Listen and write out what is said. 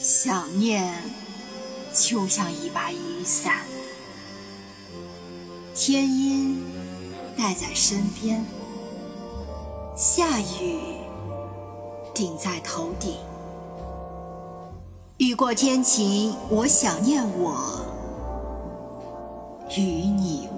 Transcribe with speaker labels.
Speaker 1: 想念就像一把雨伞天阴带在身边下雨顶在头顶。雨过天晴我想念我与你